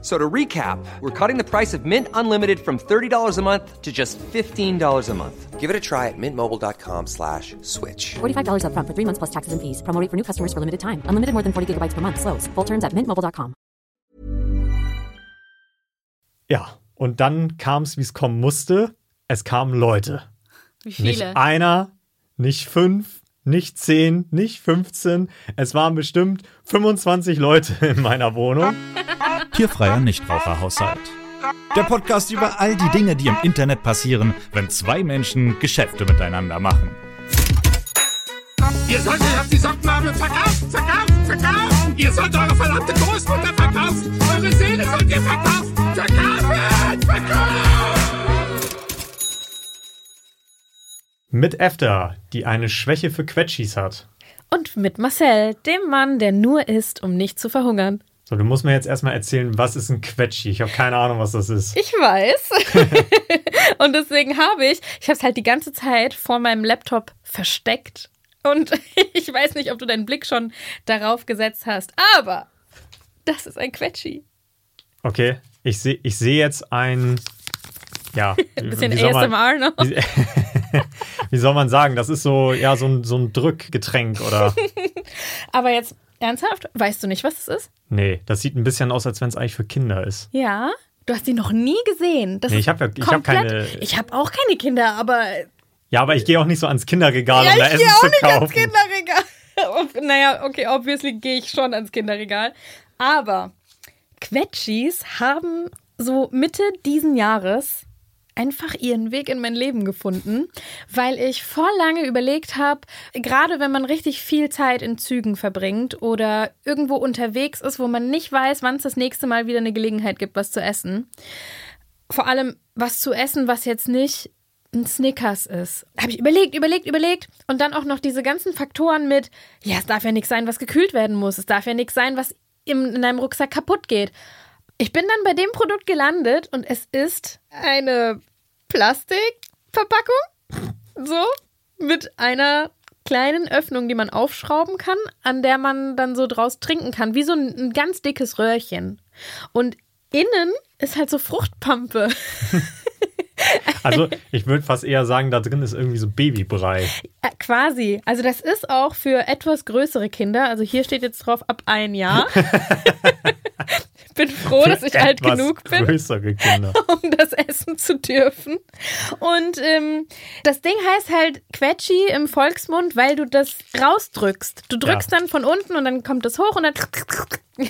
So to recap, we're cutting the price of Mint Unlimited from $30 a month to just $15 a month. Give it a try at mintmobile.com slash switch. $45 upfront for three months plus taxes and fees. Promo rate for new customers for limited time. Unlimited more than 40 gigabytes per month. Slows. Full terms at mintmobile.com. Ja, und dann kam es, wie es kommen musste. Es kamen Leute. Wie viele? Nicht einer, nicht fünf, nicht zehn, nicht 15. Es waren bestimmt 25 Leute in meiner Wohnung. Tierfreier Nichtraucherhaushalt. Der Podcast über all die Dinge, die im Internet passieren, wenn zwei Menschen Geschäfte miteinander machen. Ihr solltet auf die Sockenmarmel verkaufen, verkaufen, verkaufen. Ihr sollt eure verdammte Großmutter verkaufen. Eure Seele sollt ihr verkaufen. Verkaufen, verkaufen. Mit Efter, die eine Schwäche für Quetschis hat. Und mit Marcel, dem Mann, der nur isst, um nicht zu verhungern. So, du musst mir jetzt erstmal erzählen, was ist ein Quetschi? Ich habe keine Ahnung, was das ist. Ich weiß. und deswegen habe ich, ich habe es halt die ganze Zeit vor meinem Laptop versteckt. Und ich weiß nicht, ob du deinen Blick schon darauf gesetzt hast, aber das ist ein Quetschi. Okay, ich sehe ich seh jetzt ein. Ja, Ein bisschen wie soll man- ASMR noch. Wie, wie soll man sagen? Das ist so, ja, so ein, so ein Drückgetränk oder. Aber jetzt ernsthaft, weißt du nicht, was es ist? Nee, das sieht ein bisschen aus, als wenn es eigentlich für Kinder ist. Ja. Du hast sie noch nie gesehen. Das Nee, ich hab ja- ich hab keine- Ich habe auch keine Kinder, aber Ja, aber ich gehe auch nicht so ans Kinderregal, ja, um da ich Essen gehe auch zu nicht ans Kinderregal. Naja, okay, obviously gehe ich schon ans Kinderregal. Aber Quetschis haben so Mitte diesen Jahres einfach ihren Weg in mein Leben gefunden, weil ich vor lange überlegt habe, gerade wenn man richtig viel Zeit in Zügen verbringt oder irgendwo unterwegs ist, wo man nicht weiß, wann es das nächste Mal wieder eine Gelegenheit gibt, was zu essen. Vor allem was zu essen, was jetzt nicht ein Snickers ist. Habe ich überlegt, überlegt, überlegt und dann auch noch diese ganzen Faktoren mit, ja, es darf ja nichts sein, was gekühlt werden muss. Es darf ja nichts sein, was in deinem Rucksack kaputt geht. Ich bin dann bei dem Produkt gelandet und es ist eine Plastikverpackung. So, mit einer kleinen Öffnung, die man aufschrauben kann, an der man dann so draus trinken kann, wie so ein, ein ganz dickes Röhrchen. Und innen ist halt so Fruchtpampe. Also, ich würde fast eher sagen, da drin ist irgendwie so Babybrei. Äh, quasi. Also das ist auch für etwas größere Kinder. Also hier steht jetzt drauf ab ein Jahr. bin froh, dass ich alt genug bin. Um das essen zu dürfen. Und ähm, das Ding heißt halt Quetschi im Volksmund, weil du das rausdrückst. Du drückst Ja. dann von unten und dann kommt es hoch und dann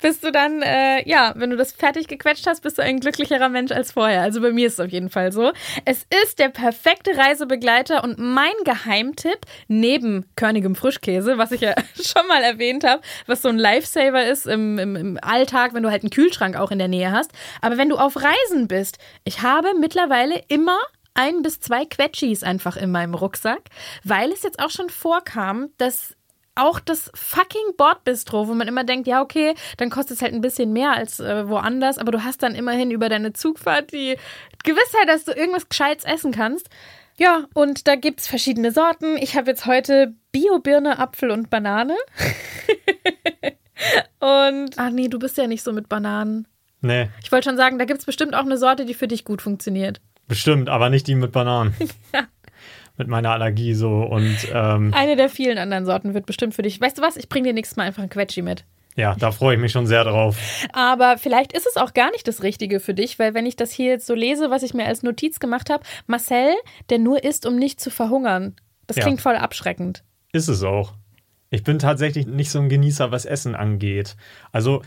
bist du dann, äh, ja, wenn du das fertig gequetscht hast, bist du ein glücklicherer Mensch als vorher. Also bei mir ist es auf jeden Fall so. Es ist der perfekte Reisebegleiter und mein Geheimtipp neben körnigem Frischkäse, was ich ja schon mal erwähnt habe, was so ein Lifesaver ist im, im, im Alltag, wenn du halt einen Kühlschrank auch in der Nähe hast. Aber wenn du auf Reisen bist, ich habe mittlerweile immer ein bis zwei Quetschis einfach in meinem Rucksack, weil es jetzt auch schon vorkam, dass auch das fucking Bordbistro, wo man immer denkt, ja, okay, dann kostet es halt ein bisschen mehr als äh, woanders, aber du hast dann immerhin über deine Zugfahrt die Gewissheit, dass du irgendwas Gescheites essen kannst. Ja, und da gibt's verschiedene Sorten. Ich habe jetzt heute Bio-Birne, Apfel und Banane. und, ach nee, du bist ja nicht so mit Bananen. Nee, Ich wollte schon sagen, da gibt's bestimmt auch eine Sorte, die für dich gut funktioniert. bestimmt, aber nicht die mit Bananen. Mit meiner Allergie so und ähm, Eine der vielen anderen Sorten wird bestimmt für dich. Weißt du was? Ich bringe dir nächstes Mal einfach ein Quetschi mit. ja, da freue ich mich schon sehr drauf. Aber vielleicht ist es auch gar nicht das Richtige für dich, weil wenn ich das hier jetzt so lese, was ich mir als Notiz gemacht habe, Marcel, der nur isst, um nicht zu verhungern. Das Ja. klingt voll abschreckend. Ist es auch. Ich bin tatsächlich nicht so ein Genießer, was Essen angeht. Also,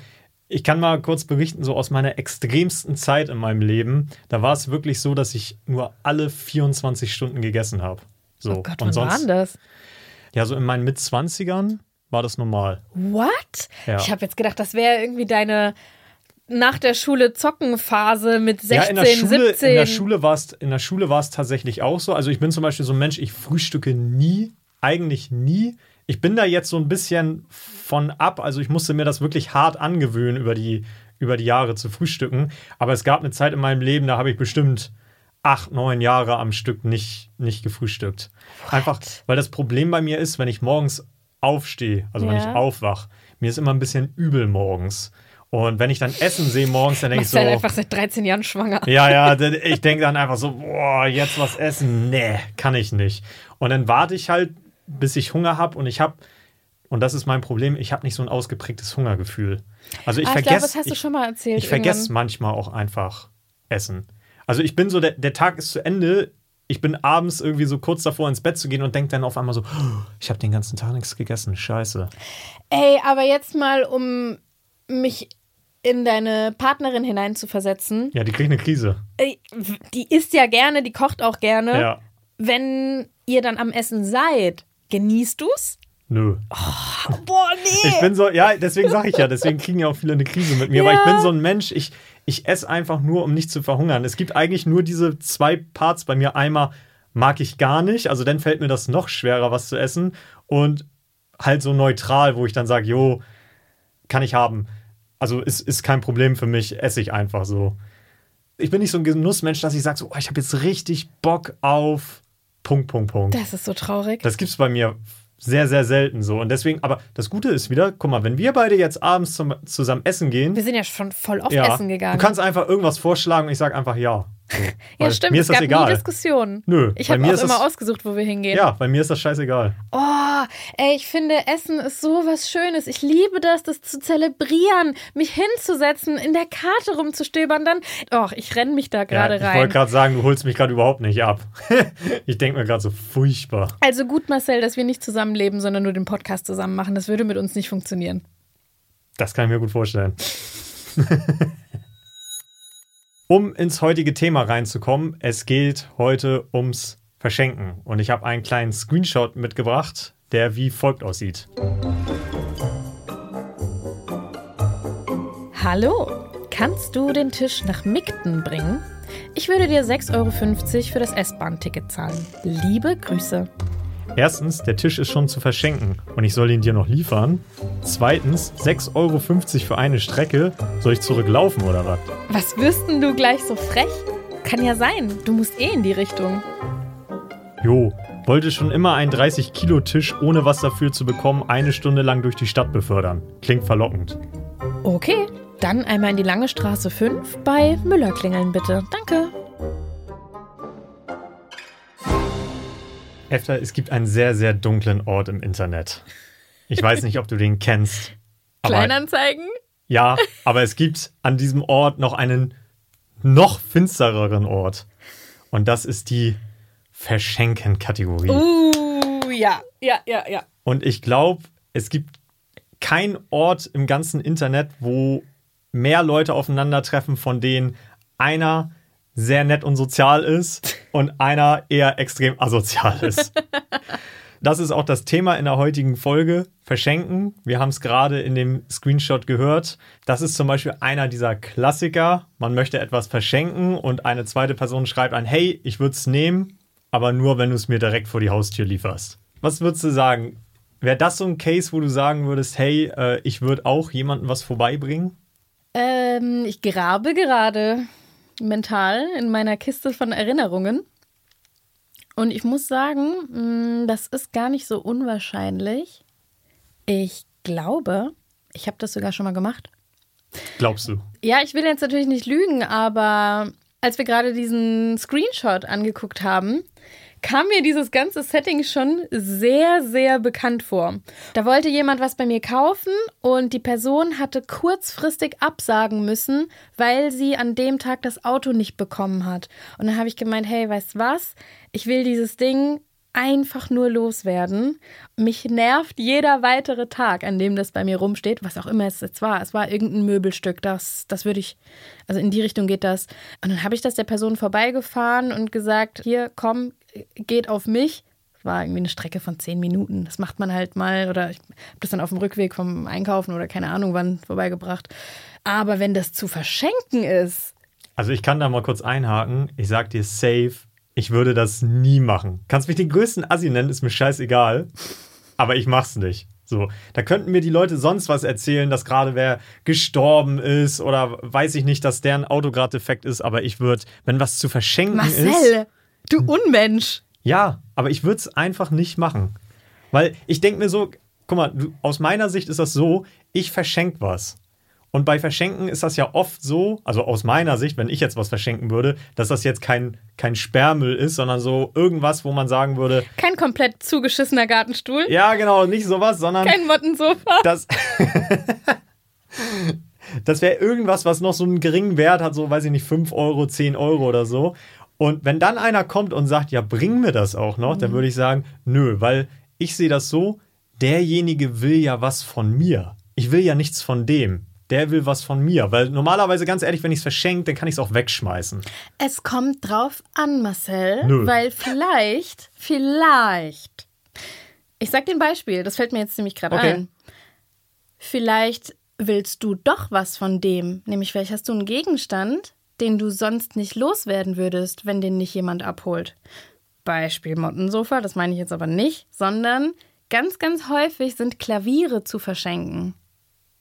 ich kann mal kurz berichten, so aus meiner extremsten Zeit in meinem Leben, da war es wirklich so, dass ich nur alle 24 Stunden gegessen habe. So. Oh Gott, wann war denn das? Ja, so in meinen Mitzwanzigern war das normal. What? Ja. Ich habe jetzt gedacht, das wäre irgendwie deine nach der Schule Zockenphase mit 16, ja, in der Schule, 17. in der Schule war es in der Schule war es tatsächlich auch so. Also ich bin zum Beispiel so ein Mensch, ich frühstücke nie, eigentlich nie. Ich bin da jetzt so ein bisschen von ab. Also ich musste mir das wirklich hart angewöhnen, über die, über die Jahre zu frühstücken. Aber es gab eine Zeit in meinem Leben, da habe ich bestimmt acht, neun Jahre am Stück nicht, nicht gefrühstückt. Einfach, weil das Problem bei mir ist, wenn ich morgens aufstehe, also wenn ich Ja. aufwach, mir ist immer ein bisschen übel morgens. Und wenn ich dann Essen sehe morgens, dann denke ich Machst so. halt einfach seit 13 Jahren schwanger. Ja, ja, ich denke dann einfach so, boah, jetzt was essen. Nee, kann ich nicht. Und dann warte ich halt, bis ich Hunger habe und ich habe, und das ist mein Problem, ich habe nicht so ein ausgeprägtes Hungergefühl. Also ich ah, vergesse. das hast du ich, schon mal erzählt. ich vergesse manchmal auch einfach Essen. Also ich bin so, der, der Tag ist zu Ende. Ich bin abends irgendwie so kurz davor ins Bett zu gehen und denke dann auf einmal so, oh, ich habe den ganzen Tag nichts gegessen. Scheiße. Ey, aber jetzt mal, um mich in deine Partnerin hineinzuversetzen. Ja, die kriegt eine Krise. Ey, Die isst ja gerne, die kocht auch gerne. Ja. Wenn ihr dann am Essen seid, genießt du's? Nö. Boah, nee. Ich bin so, ja, deswegen sage ich ja, deswegen kriegen ja auch viele eine Krise mit mir, weil ich bin so ein Mensch, ich, ich esse einfach nur, um nicht zu verhungern. Es gibt eigentlich nur diese zwei Parts bei mir. Einmal mag ich gar nicht, also dann fällt mir das noch schwerer, was zu essen. Und halt so neutral, wo ich dann sage, jo, kann ich haben. Also ist, ist kein Problem für mich, esse ich einfach so. Ich bin nicht so ein Genussmensch, dass ich sage, so, oh, ich habe jetzt richtig Bock auf Punkt, Punkt, Punkt. das ist so traurig. Das gibt's bei mir sehr, sehr selten so. Und deswegen, aber das Gute ist wieder, guck mal, wenn wir beide jetzt abends zum, zusammen essen gehen, Wir sind ja schon voll oft ja, essen gegangen. du kannst einfach irgendwas vorschlagen und ich sage einfach ja. Ja, stimmt. Mir es ist das gab nie egal. Diskussionen. Nö, Ich habe mir auch ist immer das- ausgesucht, wo wir hingehen. Ja, bei mir ist das scheißegal. Oh, ey, ich finde, Essen ist so was Schönes. Ich liebe das, das zu zelebrieren, mich hinzusetzen, in der Karte rumzustöbern, dann. Och, ich renne mich da gerade ja, ich rein. wollte gerade sagen, du holst mich gerade überhaupt nicht ab. ich denke mir gerade so furchtbar. Also gut, Marcel, dass wir nicht zusammenleben, sondern nur den Podcast zusammen machen. Das würde mit uns nicht funktionieren. Das kann ich mir gut vorstellen. um ins heutige Thema reinzukommen, es geht heute ums Verschenken. Und ich habe einen kleinen Screenshot mitgebracht, der wie folgt aussieht. Hallo, kannst du den Tisch nach Migden bringen? Ich würde dir 6,50 Euro für das S-Bahn-Ticket zahlen. Liebe Grüße. Erstens, der Tisch ist schon zu verschenken und ich soll ihn dir noch liefern. Zweitens, 6,50 Euro für eine Strecke. Soll ich zurücklaufen oder was? Was wirst denn du gleich so frech? Kann ja sein, du musst eh in die Richtung. Jo, wollte schon immer einen 30-Kilo-Tisch ohne was dafür zu bekommen eine Stunde lang durch die Stadt befördern. Klingt verlockend. Okay, dann einmal in die lange Straße 5 bei Müller klingeln bitte. Danke. Efter, es gibt einen sehr, sehr dunklen Ort im Internet. Ich weiß nicht, ob du den kennst. Kleinanzeigen? ja, aber es gibt an diesem Ort noch einen noch finstereren Ort. Und das ist die Verschenken-Kategorie. Uh, ja, ja, ja, ja. Und ich glaube, es gibt keinen Ort im ganzen Internet, wo mehr Leute aufeinandertreffen, von denen einer sehr nett und sozial ist und einer eher extrem asozial ist. Das ist auch das Thema in der heutigen Folge. Verschenken. Wir haben es gerade in dem Screenshot gehört. Das ist zum Beispiel einer dieser Klassiker. Man möchte etwas verschenken und eine zweite Person schreibt ein, hey, ich würde es nehmen, aber nur, wenn du es mir direkt vor die Haustür lieferst. Was würdest du sagen? Wäre das so ein Case, wo du sagen würdest, hey, äh, ich würde auch jemandem was vorbeibringen? Ähm, ich grabe gerade mental in meiner Kiste von Erinnerungen. Und ich muss sagen, mh, das ist gar nicht so unwahrscheinlich. Ich glaube, ich habe das sogar schon mal gemacht. Glaubst du? Ja, ich will jetzt natürlich nicht lügen, aber als wir gerade diesen Screenshot angeguckt haben, kam mir dieses ganze Setting schon sehr, sehr bekannt vor. Da wollte jemand was bei mir kaufen und die Person hatte kurzfristig absagen müssen, weil sie an dem Tag das Auto nicht bekommen hat. Und dann habe ich gemeint, hey, weißt was? Ich will dieses Ding einfach nur loswerden. Mich nervt jeder weitere Tag, an dem das bei mir rumsteht, was auch immer es jetzt war. Es war irgendein Möbelstück, das, das würde ich, also in die Richtung geht das. Und dann habe ich das der Person vorbeigefahren und gesagt, hier, komm, geht auf mich. War irgendwie eine Strecke von zehn Minuten. Das macht man halt mal oder ich habe das dann auf dem Rückweg vom Einkaufen oder keine Ahnung wann vorbeigebracht. Aber wenn das zu verschenken ist, Also ich kann da mal kurz einhaken. Ich sag dir safe, ich würde das nie machen. Kannst mich den größten Assi nennen, ist mir scheißegal. aber ich mach's nicht. So, da könnten mir die Leute sonst was erzählen, dass gerade wer gestorben ist oder weiß ich nicht, dass deren Auto gerade defekt ist, aber ich würde, wenn was zu verschenken ist. Marcel, du Unmensch. Ja, aber ich würde es einfach nicht machen. Weil ich denke mir so, guck mal, aus meiner Sicht ist das so, ich verschenke was. Und bei Verschenken ist das ja oft so, also aus meiner Sicht, wenn ich jetzt was verschenken würde, dass das jetzt kein, kein Sperrmüll ist, sondern so irgendwas, wo man sagen würde, Kein komplett zugeschissener Gartenstuhl. ja, genau, nicht sowas, sondern Kein Mottensofa. das. das wäre irgendwas, was noch so einen geringen Wert hat, so weiß ich nicht, 5 Euro, 10 Euro oder so. Und wenn dann einer kommt und sagt, ja, bring mir das auch noch, dann würde ich sagen, nö, weil ich sehe das so, derjenige will ja was von mir. Ich will ja nichts von dem. Der will was von mir. Weil normalerweise, ganz ehrlich, wenn ich es verschenke, dann kann ich es auch wegschmeißen. Es kommt drauf an, Marcel, Nö. weil vielleicht, vielleicht. Ich sag dir ein Beispiel, das fällt mir jetzt nämlich gerade Okay. ein. Vielleicht willst du doch was von dem, nämlich vielleicht hast du einen Gegenstand, den du sonst nicht loswerden würdest, wenn den nicht jemand abholt. Beispiel Mottensofa, das meine ich jetzt aber nicht, sondern ganz, ganz häufig sind Klaviere zu verschenken.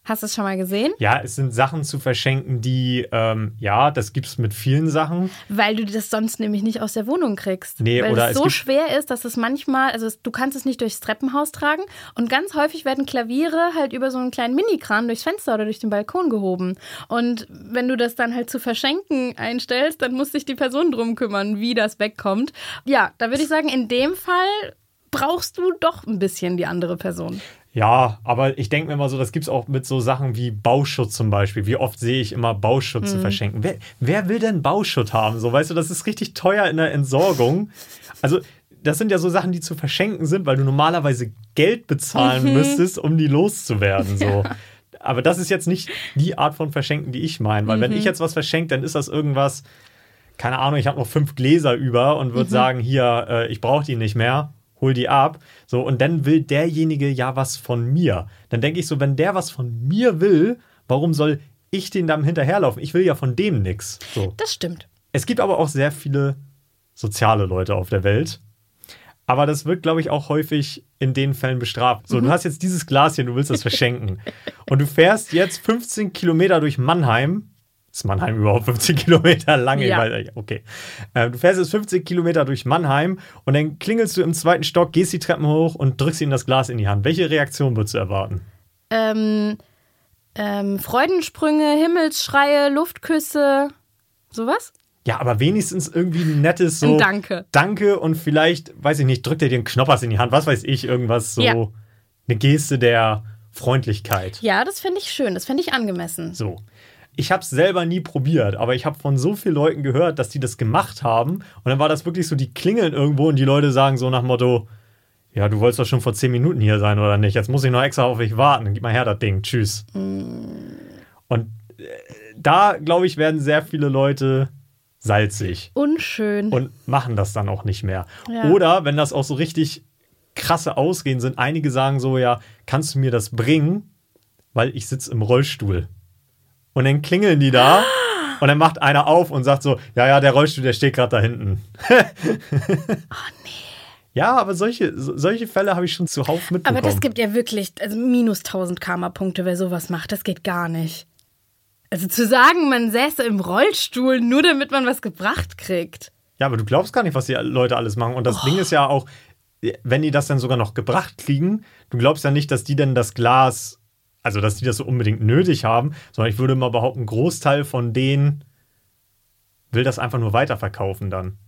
Hast du es schon mal gesehen? Ja, es sind Sachen zu verschenken, die, ähm, ja, das gibt es mit vielen Sachen. Weil du das sonst nämlich nicht aus der Wohnung kriegst. Nee, Weil oder es so schwer ist, dass es manchmal, also es, du kannst es nicht durchs Treppenhaus tragen und ganz häufig werden Klaviere halt über so einen kleinen Minikran durchs Fenster oder durch den Balkon gehoben. Und wenn du das dann halt zu verschenken einstellst, dann muss sich die Person drum kümmern, wie das wegkommt. Ja, da würde ich sagen, in dem Fall brauchst du doch ein bisschen die andere Person. Ja, aber ich denke mir mal so, das gibt es auch mit so Sachen wie Bauschutt zum Beispiel. Wie oft sehe ich immer Bauschutt zu verschenken? Wer, wer will denn Bauschutt haben? So, weißt du, das ist richtig teuer in der Entsorgung. Also, das sind ja so Sachen, die zu verschenken sind, weil du normalerweise Geld bezahlen müsstest, um die loszuwerden. So. Aber das ist jetzt nicht die Art von Verschenken, die ich meine. Weil wenn ich jetzt was verschenke, dann ist das irgendwas, keine Ahnung, ich habe noch fünf Gläser über und würde sagen, hier, äh, ich brauche die nicht mehr, hol die ab. So, und dann will derjenige ja was von mir. Dann denke ich so, wenn der was von mir will, warum soll ich den dann hinterherlaufen? Ich will ja von dem nichts. So. Das stimmt. Es gibt aber auch sehr viele soziale Leute auf der Welt. Aber das wird, glaube ich, auch häufig in den Fällen bestraft. So, du hast jetzt dieses Glas hier, du willst das verschenken. Und du fährst jetzt 15 Kilometer durch Mannheim. Ist Mannheim überhaupt 15 Kilometer lang? Ja. Weiß, okay. Äh, du fährst jetzt 15 Kilometer durch Mannheim und dann klingelst du im zweiten Stock, gehst die Treppen hoch und drückst ihm das Glas in die Hand. Welche Reaktion würdest du erwarten? Ähm, ähm, Freudensprünge, Himmelsschreie, Luftküsse, sowas? Ja, aber wenigstens irgendwie ein nettes so. Ein Danke. Danke und vielleicht, weiß ich nicht, drückt er dir einen Knoppers in die Hand, was weiß ich, irgendwas so. Ja. Eine Geste der Freundlichkeit. Ja, das finde ich schön, das finde ich angemessen. So. Ich habe es selber nie probiert, aber ich habe von so vielen Leuten gehört, dass die das gemacht haben. Und dann war das wirklich so, die klingeln irgendwo und die Leute sagen so nach Motto, ja, du wolltest doch schon vor zehn Minuten hier sein, oder nicht? Jetzt muss ich noch extra auf dich warten. Dann gib mal her das Ding. Tschüss. Und äh, da, glaube ich, werden sehr viele Leute salzig Unschön. und machen das dann auch nicht mehr. Ja. Oder wenn das auch so richtig krasse Ausreden sind, einige sagen so, ja, kannst du mir das bringen, weil ich sitze im Rollstuhl. Und dann klingeln die da und dann macht einer auf und sagt so, ja, ja, der Rollstuhl, der steht gerade da hinten. oh nee. Ja, aber solche, so- solche Fälle habe ich schon zuhauf mitbekommen. Aber das gibt ja wirklich also minus 1000 Karma-Punkte, wer sowas macht. Das geht gar nicht. Also zu sagen, man säße im Rollstuhl, nur damit man was gebracht kriegt. Ja, aber du glaubst gar nicht, was die Leute alles machen. Und das Ding ist ja auch, wenn die das dann sogar noch gebracht kriegen, du glaubst ja nicht, dass die denn das Glas, also dass die das so unbedingt nötig haben, sondern ich würde mal behaupten, ein Großteil von denen will das einfach nur weiterverkaufen dann.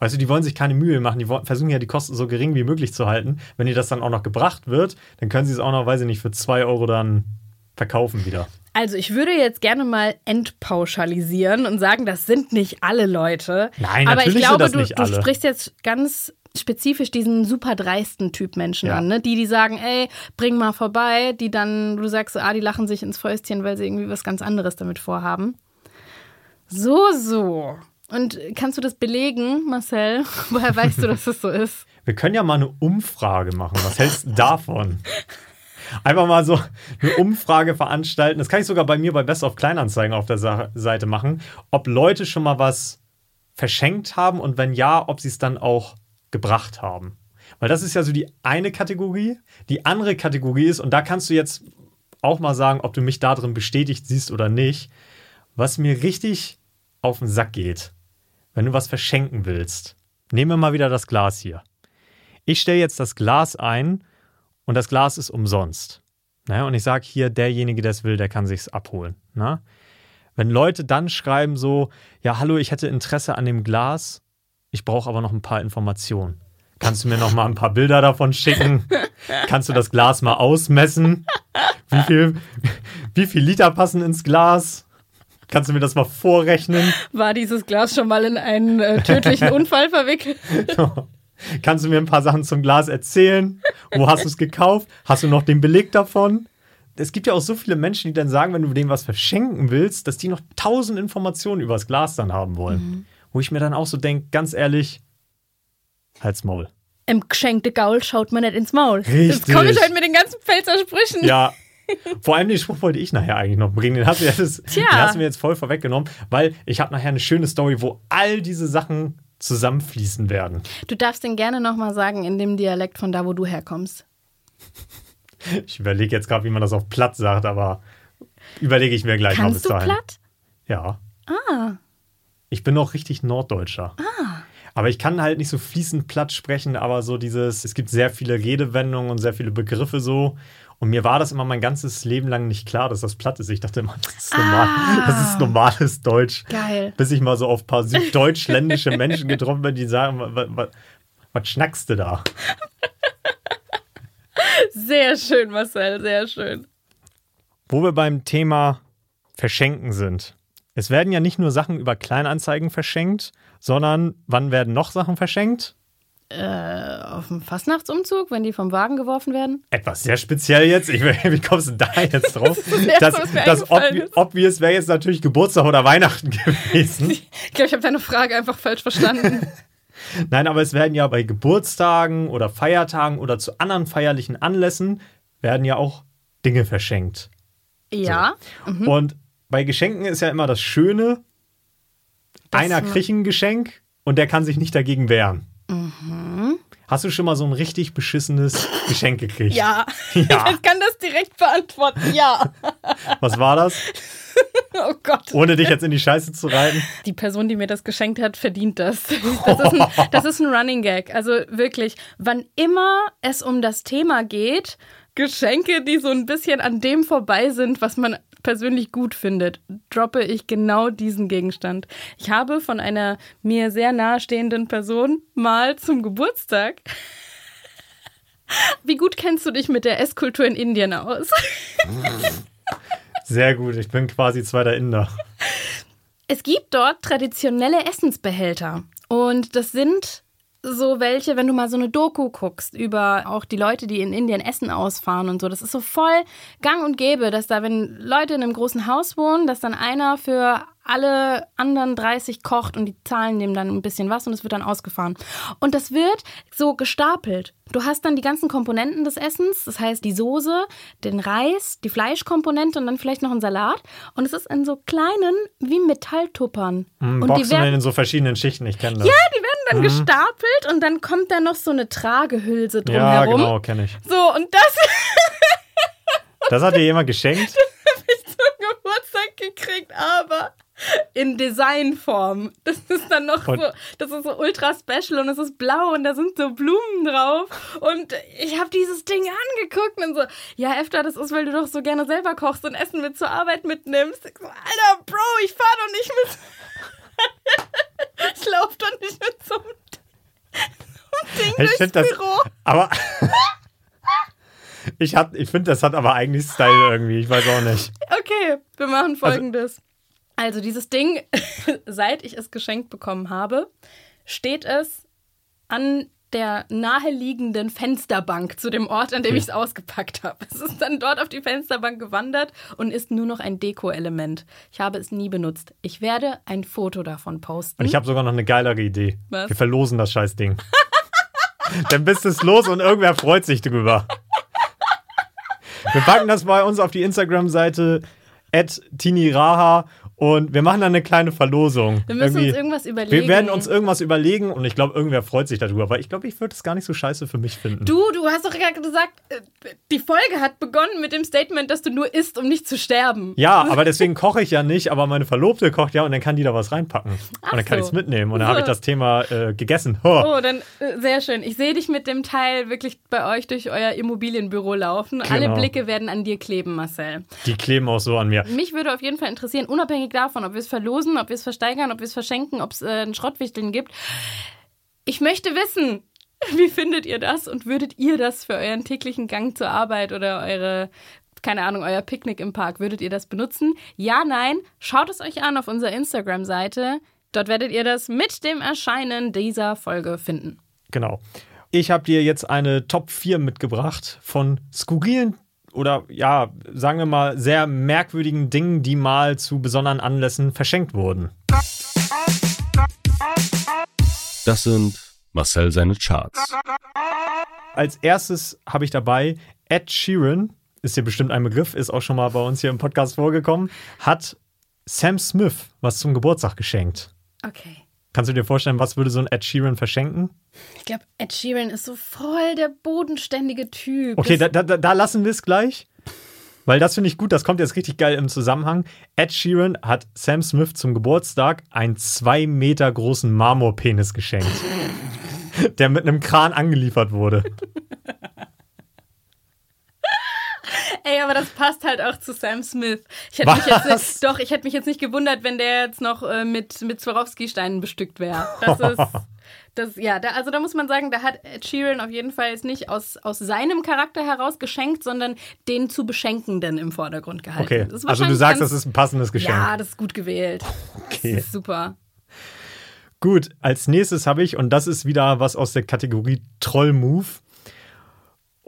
Weißt du, die wollen sich keine Mühe machen, die versuchen ja die Kosten so gering wie möglich zu halten. Wenn dir das dann auch noch gebracht wird, dann können sie es auch noch, weiß ich nicht, für zwei Euro dann verkaufen wieder. Also ich würde jetzt gerne mal entpauschalisieren und sagen, das sind nicht alle Leute. Nein, Aber ich natürlich sind glaube, das du, nicht du alle. sprichst jetzt ganz spezifisch diesen super dreisten Typ Menschen Ja. an, ne? Die, die sagen, ey, bring mal vorbei, die dann, du sagst, ah, die lachen sich ins Fäustchen, weil sie irgendwie was ganz anderes damit vorhaben. So, so. Und kannst du das belegen, Marcel? Woher weißt du, dass es so ist? Wir können ja mal eine Umfrage machen. Was hältst du davon? Einfach mal so eine Umfrage veranstalten. Das kann ich sogar bei mir bei Best of Kleinanzeigen auf der Sa Seite machen, ob Leute schon mal was verschenkt haben und wenn ja, ob sie es dann auch gebracht haben. Weil das ist ja so die eine Kategorie. Die andere Kategorie ist, und da kannst du jetzt auch mal sagen, ob du mich da drin bestätigt siehst oder nicht, was mir richtig auf den Sack geht, wenn du was verschenken willst. Nehmen wir mal wieder das Glas hier. Ich stelle jetzt das Glas ein und das Glas ist umsonst. Ne? Und ich sage hier, derjenige, der es will, der kann sich's abholen. Ne? Wenn Leute dann schreiben so, ja, hallo, ich hätte Interesse an dem Glas, ich brauche aber noch ein paar Informationen. Kannst du mir noch mal ein paar Bilder davon schicken? Kannst du das Glas mal ausmessen? Wie viel, wie viel Liter passen ins Glas? Kannst du mir das mal vorrechnen? War dieses Glas schon mal in einen äh, tödlichen Unfall verwickelt? Kannst du mir ein paar Sachen zum Glas erzählen? Wo hast du es gekauft? Hast du noch den Beleg davon? Es gibt ja auch so viele Menschen, die dann sagen, wenn du denen was verschenken willst, dass die noch tausend Informationen über das Glas dann haben wollen. Mhm. Wo ich mir dann auch so denke, ganz ehrlich, halt's Maul. Im geschenkte Gaul schaut man nicht ins Maul. Richtig. Jetzt komme ich heute mit den ganzen Pfälzer Sprüchen. Ja. Vor allem den Spruch wollte ich nachher eigentlich noch bringen. Den hast du, jetzt, den hast du mir jetzt voll vorweggenommen, weil ich habe nachher eine schöne Story, wo all diese Sachen zusammenfließen werden. Du darfst den gerne nochmal sagen in dem Dialekt von da, wo du herkommst. Ich überlege jetzt gerade, wie man das auf platt sagt, aber überlege ich mir gleich mal bis Kannst du dahin. platt? Ja. Ah. Ich bin auch richtig Norddeutscher. Ah. Aber ich kann halt nicht so fließend platt sprechen, aber so dieses, es gibt sehr viele Redewendungen und sehr viele Begriffe so. Und mir war das immer mein ganzes Leben lang nicht klar, dass das platt ist. Ich dachte immer, das ist, normal, das ist normales Deutsch. Ah. Geil. Bis ich mal so auf ein paar süddeutschländische Menschen getroffen bin, die sagen, was, was, was schnackst du da? Sehr schön, Marcel, sehr schön. Wo wir beim Thema Verschenken sind. Es werden ja nicht nur Sachen über Kleinanzeigen verschenkt, sondern wann werden noch Sachen verschenkt? Auf dem Fastnachtsumzug, wenn die vom Wagen geworfen werden? Etwas sehr speziell jetzt. Ich, wie kommst du da jetzt drauf? Das das eingefallen obvi ist. obvious wäre jetzt natürlich Geburtstag oder Weihnachten gewesen. Ich glaube, ich habe deine Frage einfach falsch verstanden. Nein, aber es werden ja bei Geburtstagen oder Feiertagen oder zu anderen feierlichen Anlässen werden ja auch Dinge verschenkt. ja. Und bei Geschenken ist ja immer das Schöne, einer kriegt ein Geschenk und der kann sich nicht dagegen wehren. Hast du schon mal so ein richtig beschissenes Geschenk gekriegt? Ja. Ja. Ich kann das direkt beantworten. Ja. Was war das? Oh Gott. Ohne dich jetzt in die Scheiße zu reiten. Die Person, die mir das geschenkt hat, verdient das. Das ist, ein, das ist ein Running Gag. Also wirklich, wann immer es um das Thema geht, Geschenke, die so ein bisschen an dem vorbei sind, was man persönlich gut findet, droppe ich genau diesen Gegenstand. Ich habe von einer mir sehr nahestehenden Person mal zum Geburtstag. Wie gut kennst du dich mit der Esskultur in Indien aus? Sehr gut, ich bin quasi zweiter Inder. Es gibt dort traditionelle Essensbehälter. Und das sind so welche, wenn du mal so eine Doku guckst über auch die Leute, die in Indien Essen ausfahren und so. Das ist so voll gang und gäbe, dass da, wenn Leute in einem großen Haus wohnen, dass dann einer für alle anderen 30 kocht und die zahlen dem dann ein bisschen was und es wird dann ausgefahren. Und das wird so gestapelt. Du hast dann die ganzen Komponenten des Essens, das heißt die Soße, den Reis, die Fleischkomponente und dann vielleicht noch ein Salat. Und es ist in so kleinen, wie Metalltuppern. Hm, und die Boxen werden, in so verschiedenen Schichten, ich kenne das. ja, die werden dann gestapelt und dann kommt da noch so eine Tragehülse Ja, drumherum. genau, kenne ich. So, und das Das hat dir jemand geschenkt? habe ich zum Geburtstag gekriegt, aber in Designform. Das ist dann noch Und- so, das ist so ultra special und es ist blau und da sind so Blumen drauf. Und ich habe dieses Ding angeguckt und so, ja, Efter, das ist, weil du doch so gerne selber kochst und Essen mit zur Arbeit mitnimmst. Ich so, Alter, Bro, ich fahr doch nicht mit. ich lauf doch nicht mit so einem so einem Ding Ich durchs das- Büro. Aber ich, hab- ich finde, das hat aber eigentlich Style irgendwie. Ich weiß auch nicht. Okay, wir machen folgendes. Also, dieses Ding, seit ich es geschenkt bekommen habe, steht es an der naheliegenden Fensterbank zu dem Ort, an dem ich es ausgepackt habe. Es ist dann dort auf die Fensterbank gewandert und ist nur noch ein Deko-Element. Ich habe es nie benutzt. Ich werde ein Foto davon posten. Und ich habe sogar noch eine geilere Idee. Was? Wir verlosen das scheiß Ding. Dann bist es los und irgendwer freut sich drüber. Wir packen das bei uns auf die Instagram-Seite tiniraha Und wir machen dann eine kleine Verlosung. Wir müssen Irgendwie- uns irgendwas überlegen. Wir werden uns irgendwas überlegen und ich glaube, irgendwer freut sich darüber, weil ich glaube, ich würde es gar nicht so scheiße für mich finden. Du, du hast doch gerade gesagt, äh, die Folge hat begonnen mit dem Statement, dass du nur isst, um nicht zu sterben. Ja, aber deswegen koche ich ja nicht, aber meine Verlobte kocht ja und dann kann die da was reinpacken. Ach und dann kann so. ich es mitnehmen und dann habe ich das Thema äh, gegessen. Ho. Oh, dann äh, sehr schön. Ich sehe dich mit dem Teil wirklich bei euch durch euer Immobilienbüro laufen. Alle Genau. Blicke werden an dir kleben, Marcel. Die kleben auch so an mir. Mich würde auf jeden Fall interessieren, unabhängig davon, ob wir es verlosen, ob wir es versteigern, ob wir es verschenken, ob es äh, einen Schrottwichteln gibt. Ich möchte wissen, wie findet ihr das und würdet ihr das für euren täglichen Gang zur Arbeit oder eure, keine Ahnung, euer Picknick im Park, würdet ihr das benutzen? Ja, nein, schaut es euch an auf unserer Instagram-Seite. Dort werdet ihr das mit dem Erscheinen dieser Folge finden. Genau. Ich habe dir jetzt eine Top 4 mitgebracht von skurrilen oder ja, sagen wir mal, sehr merkwürdigen Dingen, die mal zu besonderen Anlässen verschenkt wurden. Das sind Marcel seine Charts. Als erstes habe ich dabei Ed Sheeran, ist dir bestimmt ein Begriff, ist auch schon mal bei uns hier im Podcast vorgekommen, hat Sam Smith was zum Geburtstag geschenkt. Okay. Kannst du dir vorstellen, was würde so ein Ed Sheeran verschenken? Ich glaube, Ed Sheeran ist so voll der bodenständige Typ. Okay, da, da, da lassen wir es gleich. Weil das finde ich gut, das kommt jetzt richtig geil im Zusammenhang. Ed Sheeran hat Sam Smith zum Geburtstag einen zwei Meter großen Marmorpenis geschenkt. der mit einem Kran angeliefert wurde. Ey, aber das passt halt auch zu Sam Smith. Ich hätte mich jetzt nicht, doch, ich hätte mich jetzt nicht gewundert, wenn der jetzt noch äh, mit, mit Swarovski-Steinen bestückt wäre. Das ist. Das, ja, da, also da muss man sagen, da hat Sheeran auf jeden Fall jetzt nicht aus, aus seinem Charakter heraus geschenkt, sondern den zu Beschenkenden im Vordergrund gehalten. Okay, also du sagst, ganz- das ist ein passendes Geschenk. Ja, das ist gut gewählt. Okay. Das ist super. Gut, als nächstes habe ich, und das ist wieder was aus der Kategorie Troll-Move.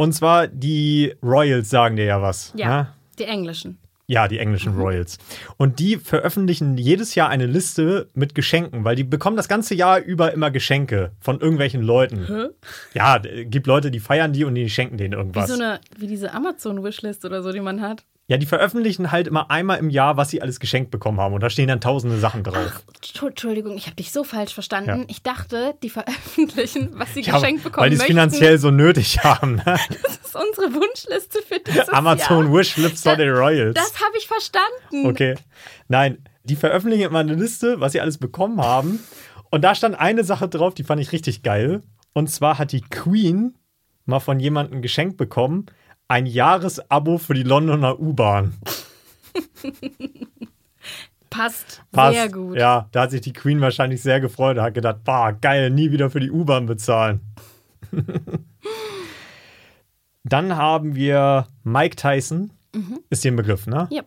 Und zwar die Royals sagen dir ja was. Ja, ne? die englischen. Ja, die englischen Royals. Und die veröffentlichen jedes Jahr eine Liste mit Geschenken, weil die bekommen das ganze Jahr über immer Geschenke von irgendwelchen Leuten. Ja, d- gibt Leute, die feiern die und die schenken denen Wie irgendwas. so eine, wie diese Amazon-Wishlist oder so, die man hat. Ja, die veröffentlichen halt immer einmal im Jahr, was sie alles geschenkt bekommen haben. Und da stehen dann tausende Sachen drauf. Entschu- Entschuldigung, ich habe dich so falsch verstanden. Ja. Ich dachte, die veröffentlichen, was sie Ja, geschenkt bekommen weil die es finanziell so nötig haben. Ne? Das ist unsere Wunschliste für dieses Amazon Jahr. Wishlist for the Royals. Das habe ich verstanden. Okay. Nein, die veröffentlichen immer eine Liste, was sie alles bekommen haben. Und da stand eine Sache drauf, die fand ich richtig geil. Und zwar hat die Queen mal von jemandem geschenkt bekommen, ein Jahresabo für die Londoner U-Bahn. Passt, Passt. sehr gut. Ja, da hat sich die Queen wahrscheinlich sehr gefreut und hat gedacht, boah, geil, nie wieder für die U-Bahn bezahlen. Dann haben wir Mike Tyson. Ist dir ein Begriff, ne? Ja.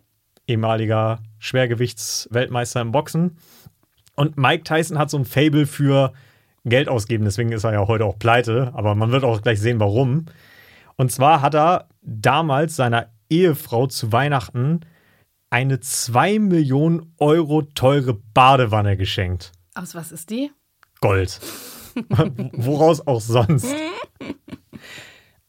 ehemaliger Schwergewichtsweltmeister im Boxen. Und Mike Tyson hat so ein Fable für Geld ausgeben, deswegen ist er ja heute auch pleite, aber man wird auch gleich sehen, warum. Und zwar hat er damals seiner Ehefrau zu Weihnachten eine 2 Millionen Euro teure Badewanne geschenkt. Aus was ist die? Gold. Woraus auch sonst.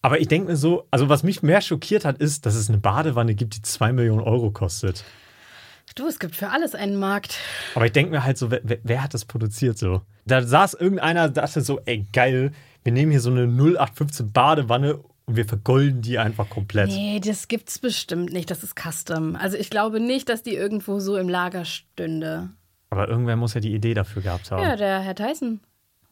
Aber ich denke mir so, also was mich mehr schockiert hat, ist, dass es eine Badewanne gibt, die 2 Millionen Euro kostet. Du, es gibt für alles einen Markt. Aber ich denke mir halt so, wer, wer- hat das produziert so? Da saß irgendeiner, dachte so, ey geil, wir nehmen hier so eine 0815 Badewanne und wir vergolden die einfach komplett. Nee, das gibt's bestimmt nicht. Das ist Custom. Also ich glaube nicht, dass die irgendwo so im Lager stünde. Aber irgendwer muss ja die Idee dafür gehabt haben. Ja, der Herr Tyson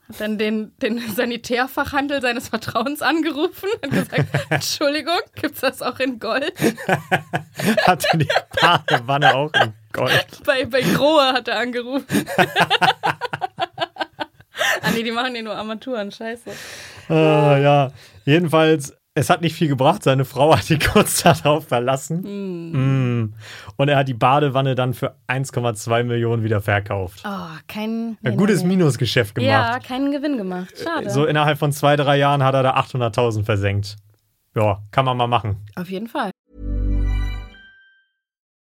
hat dann den, den Sanitärfachhandel seines Vertrauens angerufen und gesagt, Entschuldigung, gibt's das auch in Gold? Hatte die Badewanne auch in Gold. Bei, bei Grohe hat er angerufen. ah nee, die machen ja nur Armaturen, scheiße. Ah, ja, jedenfalls, es hat nicht viel gebracht. Seine Frau hat ihn kurz darauf verlassen. Mm. Und er hat die Badewanne dann für 1,2 Millionen wieder verkauft. Oh, kein... Ein gutes nee. Minusgeschäft Ja, gemacht. keinen Gewinn gemacht. Schade. So innerhalb von zwei, drei Jahren hat er da 800.000 versenkt. Ja, kann man mal machen. Auf jeden Fall.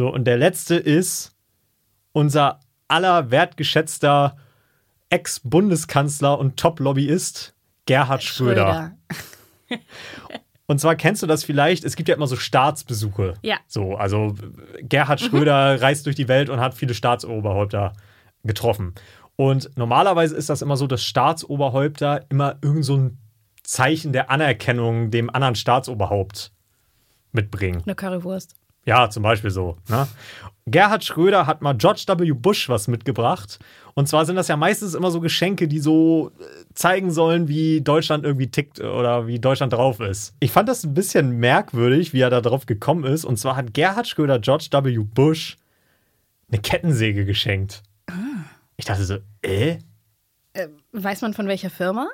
So, und der letzte ist unser aller wertgeschätzter Ex-Bundeskanzler und Top-Lobbyist Gerhard Schröder. Und zwar kennst du das vielleicht, es gibt ja immer so Staatsbesuche. Ja. So, also Gerhard Schröder reist durch die Welt und hat viele Staatsoberhäupter getroffen. Und normalerweise ist das immer so, dass Staatsoberhäupter immer irgend so ein Zeichen der Anerkennung dem anderen Staatsoberhaupt mitbringen. Eine Currywurst. Ja, zum Beispiel so. Ne? Gerhard Schröder hat mal George W. Bush was mitgebracht. Und zwar sind das ja meistens immer so Geschenke, die so äh, zeigen sollen, wie Deutschland irgendwie tickt oder wie Deutschland drauf ist. Ich fand das ein bisschen merkwürdig, wie er da drauf gekommen ist. Und zwar hat Gerhard Schröder George W. Bush eine Kettensäge geschenkt. Ich dachte so, äh? Weiß man von welcher Firma?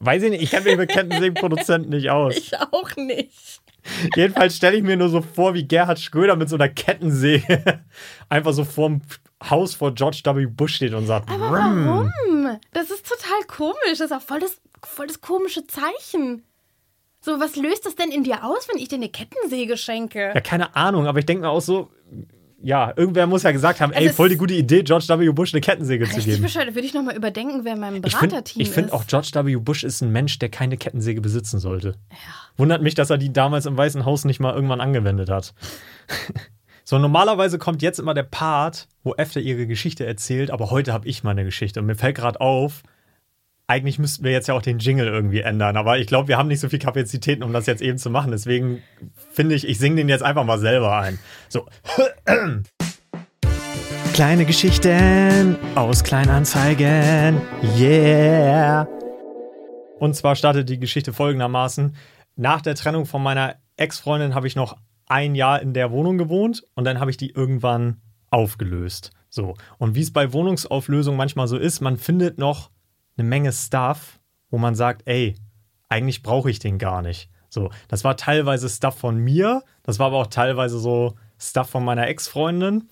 Weiß ich nicht, ich kenne mich mit Kettensägenproduzenten nicht aus. Ich auch nicht. Jedenfalls stelle ich mir nur so vor, wie Gerhard Schröder mit so einer Kettensäge einfach so vorm Haus vor George W. Bush steht und sagt, Aber "Brumm." warum? Das ist total komisch. Das ist auch voll das, voll das komische Zeichen. So, was löst das denn in dir aus, wenn ich dir eine Kettensäge schenke? Ja, keine Ahnung, aber ich denke mir auch so, ja, irgendwer muss ja gesagt haben, Also ey, voll die gute Idee, George W. Bush eine Kettensäge zu geben. bescheuert. Würde ich nochmal überdenken, wer in meinem Ich finde Beraterteam ich find ist. auch, George W. Bush ist ein Mensch, der keine Kettensäge besitzen sollte. Wundert mich, dass er die damals im Weißen Haus nicht mal irgendwann angewendet hat. so, normalerweise kommt jetzt immer der Part, wo Efter ihre Geschichte erzählt, aber heute habe ich meine Geschichte. Und mir fällt gerade auf, eigentlich müssten wir jetzt ja auch den Jingle irgendwie ändern, aber ich glaube, wir haben nicht so viel Kapazitäten, um das jetzt eben zu machen. Deswegen finde ich, ich singe den jetzt einfach mal selber ein. So. Kleine Geschichten aus Kleinanzeigen. Yeah. Und zwar startet die Geschichte folgendermaßen. Nach der Trennung von meiner Ex-Freundin habe ich noch ein Jahr in der Wohnung gewohnt und dann habe ich die irgendwann aufgelöst. So. Und wie es bei Wohnungsauflösung manchmal so ist, man findet noch eine Menge Stuff, wo man sagt, ey, eigentlich brauche ich den gar nicht. So, das war teilweise Stuff von mir, das war aber auch teilweise so Stuff von meiner Ex-Freundin.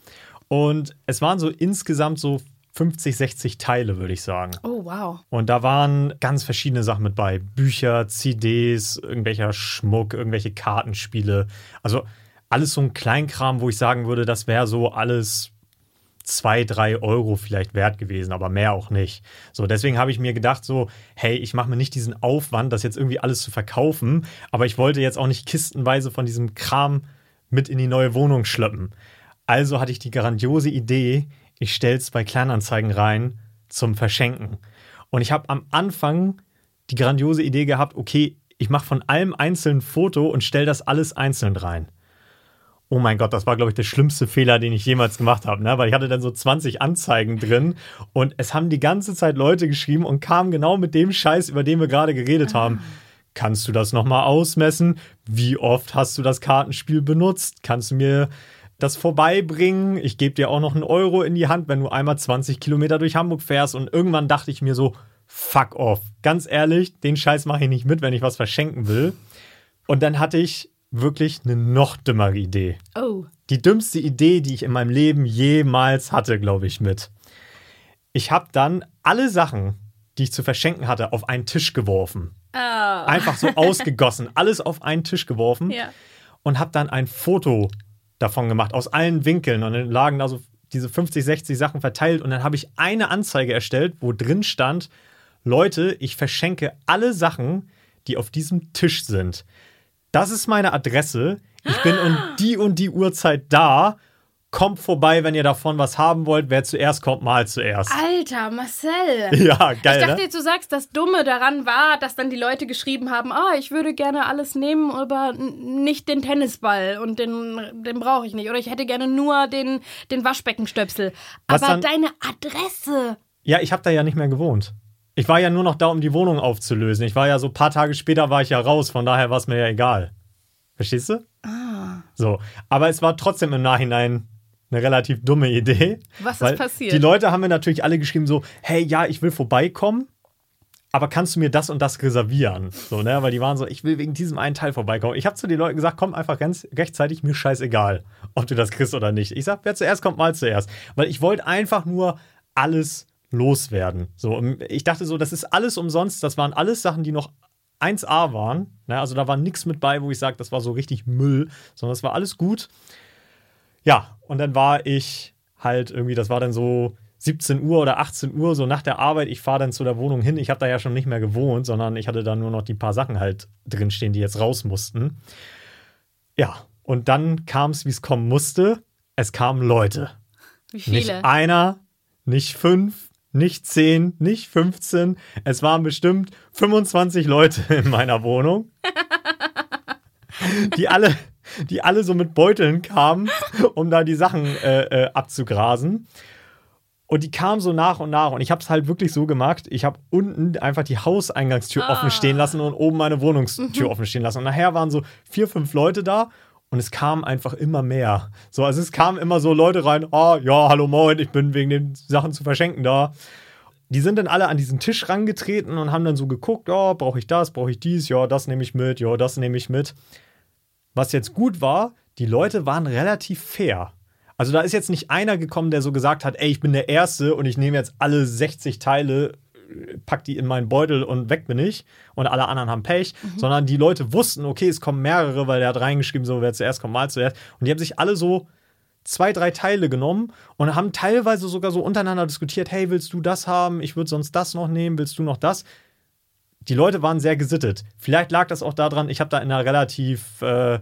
Und es waren so insgesamt so 50, 60 Teile, würde ich sagen. Oh, wow. Und da waren ganz verschiedene Sachen mit bei. Bücher, CDs, irgendwelcher Schmuck, irgendwelche Kartenspiele. Also alles so ein Kleinkram, wo ich sagen würde, das wäre so alles zwei, drei Euro vielleicht wert gewesen, aber mehr auch nicht. So, deswegen habe ich mir gedacht, so, hey, ich mache mir nicht diesen Aufwand, das jetzt irgendwie alles zu verkaufen, aber ich wollte jetzt auch nicht kistenweise von diesem Kram mit in die neue Wohnung schleppen. Also hatte ich die grandiose Idee, ich stelle es bei Kleinanzeigen rein zum Verschenken. Und ich habe am Anfang die grandiose Idee gehabt, okay, ich mache von allem einzeln ein Foto und stelle das alles einzeln rein. Oh mein Gott, das war, glaube ich, der schlimmste Fehler, den ich jemals gemacht habe, ne? Weil ich hatte dann so 20 Anzeigen drin und es haben die ganze Zeit Leute geschrieben und kamen genau mit dem Scheiß, über den wir gerade geredet haben. Kannst du das nochmal ausmessen? Wie oft hast du das Kartenspiel benutzt? Kannst du mir das vorbeibringen? Ich gebe dir auch noch einen Euro in die Hand, wenn du einmal 20 Kilometer durch Hamburg fährst. Und irgendwann dachte ich mir so, fuck off. Ganz ehrlich, den Scheiß mache ich nicht mit, wenn ich was verschenken will. Und dann hatte ich wirklich eine noch dümmere Idee. Oh. Die dümmste Idee, die ich in meinem Leben jemals hatte, glaube ich, mit. Ich habe dann alle Sachen, die ich zu verschenken hatte, auf einen Tisch geworfen. Ah. Einfach so ausgegossen, alles auf einen Tisch geworfen Ja. und habe dann ein Foto davon gemacht, aus allen Winkeln. Und dann lagen da so diese 50, 60 Sachen verteilt. Und dann habe ich eine Anzeige erstellt, wo drin stand, Leute, ich verschenke alle Sachen, die auf diesem Tisch sind. Das ist meine Adresse. Ich bin um die und die Uhrzeit da. Kommt vorbei, wenn ihr davon was haben wollt. Wer zuerst kommt, mal zuerst. Alter, Marcel. Ja, geil, ich dachte ne? du sagst, das Dumme daran war, dass dann die Leute geschrieben haben, ah, ich würde gerne alles nehmen, aber nicht den Tennisball und den, den brauche ich nicht. Oder ich hätte gerne nur den, den Waschbeckenstöpsel. Was aber dann- deine Adresse. Ja, ich habe da ja nicht mehr gewohnt. Ich war ja nur noch da, um die Wohnung aufzulösen. Ich war ja so ein paar Tage später war ich ja raus, von daher war es mir ja egal. Verstehst du? Ah. So, aber es war trotzdem im Nachhinein eine relativ dumme Idee. Was ist passiert? Die Leute haben mir natürlich alle geschrieben so, hey, ja, ich will vorbeikommen, aber kannst du mir das und das reservieren? So, ne? Weil die waren so, ich will wegen diesem einen Teil vorbeikommen. Ich habe zu den Leuten gesagt, komm einfach ganz rechtzeitig, mir scheißegal, ob du das kriegst oder nicht. Ich sag, wer zuerst kommt, mal zuerst. Weil ich wollte einfach nur alles loswerden. So, ich dachte so, das ist alles umsonst. Das waren alles Sachen, die noch 1A waren. Ne? Also da war nichts mit bei, wo ich sage, das war so richtig Müll, sondern es war alles gut. Ja, und dann war ich halt irgendwie, das war dann so 17 Uhr oder 18 Uhr, so nach der Arbeit, ich fahre dann zu der Wohnung hin. Ich habe da ja schon nicht mehr gewohnt, sondern ich hatte da nur noch die paar Sachen halt drinstehen, die jetzt raus mussten. Ja, und dann kam es, wie es kommen musste. Es kamen Leute. Wie viele? Nicht einer, nicht fünf, nicht zehn, nicht 15. Es waren bestimmt 25 Leute in meiner Wohnung, die alle, die alle so mit Beuteln kamen, um da die Sachen äh, äh, abzugrasen. Und die kamen so nach und nach. Und ich habe es halt wirklich so gemacht. Ich habe unten einfach die Hauseingangstür Ah. offen stehen lassen und oben meine Wohnungstür Mhm. offen stehen lassen. Und nachher waren so vier, fünf Leute da. Und es kamen einfach immer mehr. So, also es kamen immer so Leute rein. Ah, ja, hallo, moin, ich bin wegen den Sachen zu verschenken da. Die sind dann alle an diesen Tisch rangetreten und haben dann so geguckt, ja, brauche ich das, brauche ich dies, ja, das nehme ich mit, ja, das nehme ich mit. Was jetzt gut war, die Leute waren relativ fair. Also da ist jetzt nicht einer gekommen, der so gesagt hat, ey, ich bin der Erste und ich nehme jetzt alle 60 Teile, pack die in meinen Beutel und weg bin ich und alle anderen haben Pech, sondern die Leute wussten, okay, es kommen mehrere, weil der hat reingeschrieben, so wer zuerst kommt, mal zuerst. Und die haben sich alle so zwei, drei Teile genommen und haben teilweise sogar so untereinander diskutiert, hey, willst du das haben? Ich würde sonst das noch nehmen, willst du noch das? Die Leute waren sehr gesittet. Vielleicht lag das auch daran, ich habe da in einer relativ äh,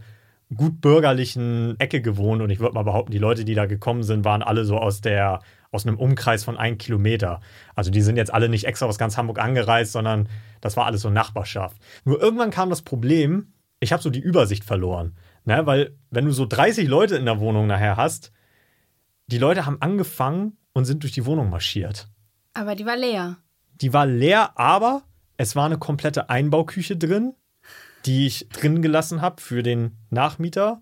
gut bürgerlichen Ecke gewohnt und ich würde mal behaupten, die Leute, die da gekommen sind, waren alle so aus der aus einem Umkreis von einem Kilometer. Also die sind jetzt alle nicht extra aus ganz Hamburg angereist, sondern das war alles so Nachbarschaft. Nur irgendwann kam das Problem, ich habe so die Übersicht verloren. Ne? Weil wenn du so 30 Leute in der Wohnung nachher hast, die Leute haben angefangen und sind durch die Wohnung marschiert. Aber die war leer. Die war leer, aber es war eine komplette Einbauküche drin, die ich drin gelassen habe für den Nachmieter.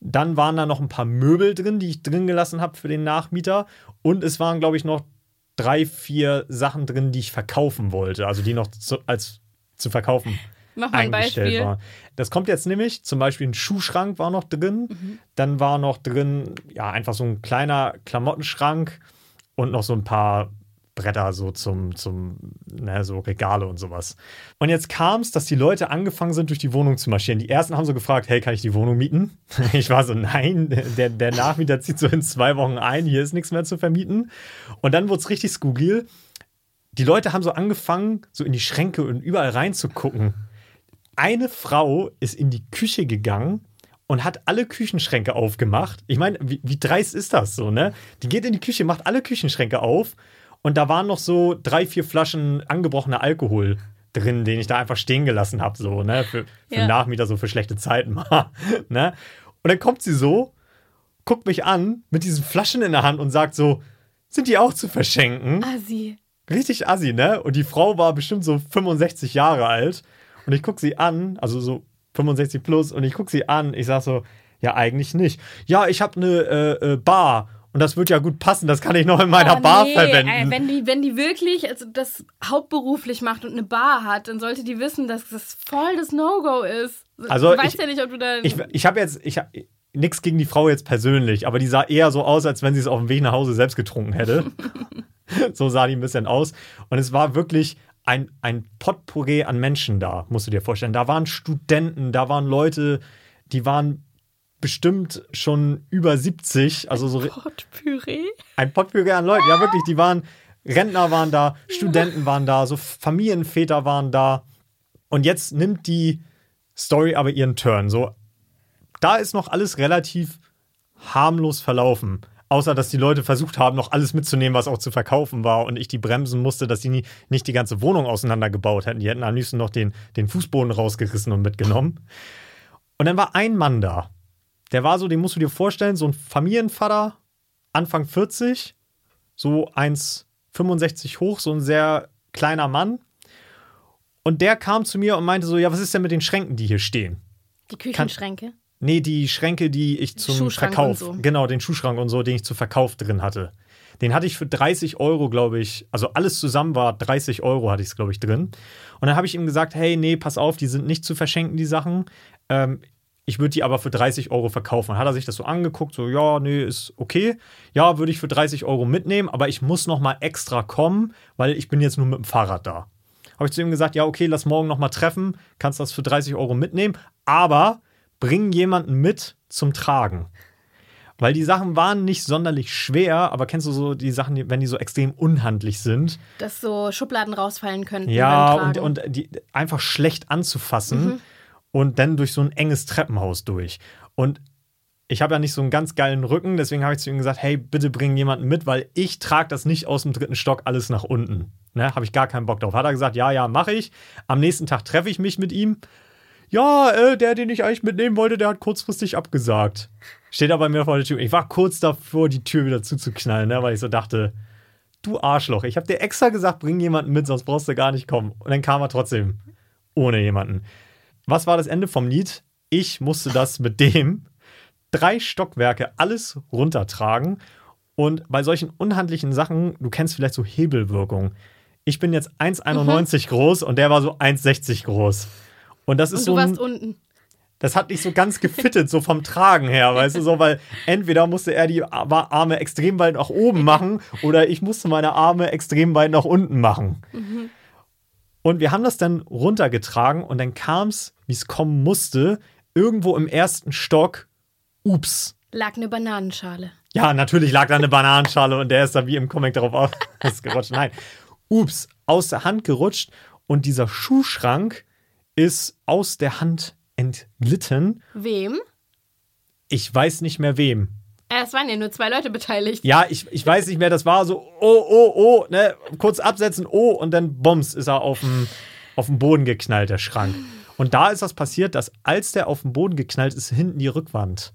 Dann waren da noch ein paar Möbel drin, die ich drin gelassen habe für den Nachmieter. Und es waren, glaube ich, noch drei, vier Sachen drin, die ich verkaufen wollte. Also die noch zu, als zu verkaufen Mach mal ein Beispiel. Das kommt jetzt nämlich, zum Beispiel ein Schuhschrank war noch drin. Mhm. Dann war noch drin, ja, einfach so ein kleiner Klamottenschrank und noch so ein paar Bretter so zum, zum, ne, so Regale und sowas. Und jetzt kam es, dass die Leute angefangen sind, durch die Wohnung zu marschieren. Die ersten haben so gefragt, hey, kann ich die Wohnung mieten? Ich war so, nein, der, der Nachmieter zieht so in zwei Wochen ein, hier ist nichts mehr zu vermieten. Und dann wurde es richtig skurril. Die Leute haben so angefangen, so in die Schränke und überall reinzugucken. Eine Frau ist in die Küche gegangen und hat alle Küchenschränke aufgemacht. Ich meine, wie, wie dreist ist das so, ne? Die geht in die Küche, macht alle Küchenschränke auf und da waren noch so drei, vier Flaschen angebrochener Alkohol drin, den ich da einfach stehen gelassen habe, so, ne? Für, für Ja. Nachmieter, so für schlechte Zeiten mal, ne? Und dann kommt sie so, guckt mich an mit diesen Flaschen in der Hand und sagt so, sind die auch zu verschenken? Assi. Richtig assi, ne? Und die Frau war bestimmt so 65 Jahre alt. Und ich gucke sie an, also so 65 plus, und ich gucke sie an. Ich sag so, ja, eigentlich nicht. Ja, ich habe eine äh, äh, Bar. Und das wird ja gut passen. Das kann ich noch in meiner Oh, Bar nee, verwenden. Ey, wenn, die, wenn die wirklich also das hauptberuflich macht und eine Bar hat, dann sollte die wissen, dass das voll das No-Go ist. Also du weißt ich- ja nicht, ob du da. ich ich habe jetzt, ich hab, nichts gegen die Frau jetzt persönlich, aber die sah eher so aus, als wenn sie es auf dem Weg nach Hause selbst getrunken hätte. so sah die ein bisschen aus. Und es war wirklich ein, ein Potpourri an Menschen da, musst du dir vorstellen. Da waren Studenten, da waren Leute, die waren bestimmt schon über 70, also so Potpüree? ein Potpourri an Leuten. Ja, wirklich, die waren, Rentner waren da, Studenten waren da, so Familienväter waren da. Und jetzt nimmt die Story aber ihren Turn. So, da ist noch alles relativ harmlos verlaufen. Außer, dass die Leute versucht haben, noch alles mitzunehmen, was auch zu verkaufen war. Und ich die bremsen musste, dass die nie, nicht die ganze Wohnung auseinandergebaut hätten. Die hätten am liebsten noch den, den Fußboden rausgerissen und mitgenommen. Und dann war ein Mann da. Der war so, den musst du dir vorstellen, so ein Familienvater, Anfang 40, so 1,65 hoch, so ein sehr kleiner Mann. Und der kam zu mir und meinte so, ja, was ist denn mit den Schränken, die hier stehen? Die Küchenschränke. Nee, die Schränke, die ich zum Schuhschrank Verkauf, so. genau, den Schuhschrank und so, den ich zu Verkauf drin hatte. Den hatte ich für 30 Euro, glaube ich, also alles zusammen war 30 Euro, hatte ich es, glaube ich, drin. Und dann habe ich ihm gesagt, hey, nee, pass auf, die sind nicht zu verschenken, die Sachen. Ähm, ich würde die aber für 30 Euro verkaufen. Dann hat er sich das so angeguckt, so, ja, nee, ist okay. Ja, würde ich für 30 Euro mitnehmen, aber ich muss noch mal extra kommen, weil ich bin jetzt nur mit dem Fahrrad da. Habe ich zu ihm gesagt, ja, okay, lass morgen noch mal treffen, kannst das für 30 Euro mitnehmen, aber bring jemanden mit zum Tragen. Weil die Sachen waren nicht sonderlich schwer, aber kennst du so die Sachen, wenn die so extrem unhandlich sind? Dass so Schubladen rausfallen könnten. Ja, und, und die einfach schlecht anzufassen Mhm. Und dann durch so ein enges Treppenhaus durch. Und ich habe ja nicht so einen ganz geilen Rücken, deswegen habe ich zu ihm gesagt, hey, bitte bring jemanden mit, weil ich trage das nicht aus dem dritten Stock alles nach unten. Ne, habe ich gar keinen Bock drauf. Hat er gesagt, ja, ja, mache ich. Am nächsten Tag treffe ich mich mit ihm. Ja, äh, der, den ich eigentlich mitnehmen wollte, der hat kurzfristig abgesagt. Steht er bei mir vor der Tür. Ich war kurz davor, die Tür wieder zuzuknallen, ne, weil ich so dachte, du Arschloch, ich habe dir extra gesagt, bring jemanden mit, sonst brauchst du gar nicht kommen. Und dann kam er trotzdem ohne jemanden. Was war das Ende vom Lied? Ich musste das mit dem drei Stockwerke alles runtertragen. Und bei solchen unhandlichen Sachen, du kennst vielleicht so Hebelwirkung. Ich bin jetzt 1,91 groß und der war so 1,60 groß. Und das ist und so du ein, warst unten. das hat nicht so ganz gefittet, so vom Tragen her, weißt du, so, weil entweder musste er die Ar- Arme extrem weit nach oben machen oder ich musste meine Arme extrem weit nach unten machen. Und wir haben das dann runtergetragen und dann kam es, wie es kommen musste, irgendwo im ersten Stock, ups. Lag eine Bananenschale. Ja, natürlich lag da eine Bananenschale und der ist da wie im Comic darauf ausgerutscht. Nein, ups, aus der Hand gerutscht und dieser Schuhschrank ist aus der Hand entglitten. Wem? Ich weiß nicht mehr wem. Äh, Es waren ja nur zwei Leute beteiligt. Ja, ich, ich weiß nicht mehr, das war so, oh, oh, oh, ne, kurz absetzen, oh, und dann bums, ist er auf dem, auf den Boden geknallt, der Schrank. Und da ist das passiert, dass als der auf den Boden geknallt ist, hinten die Rückwand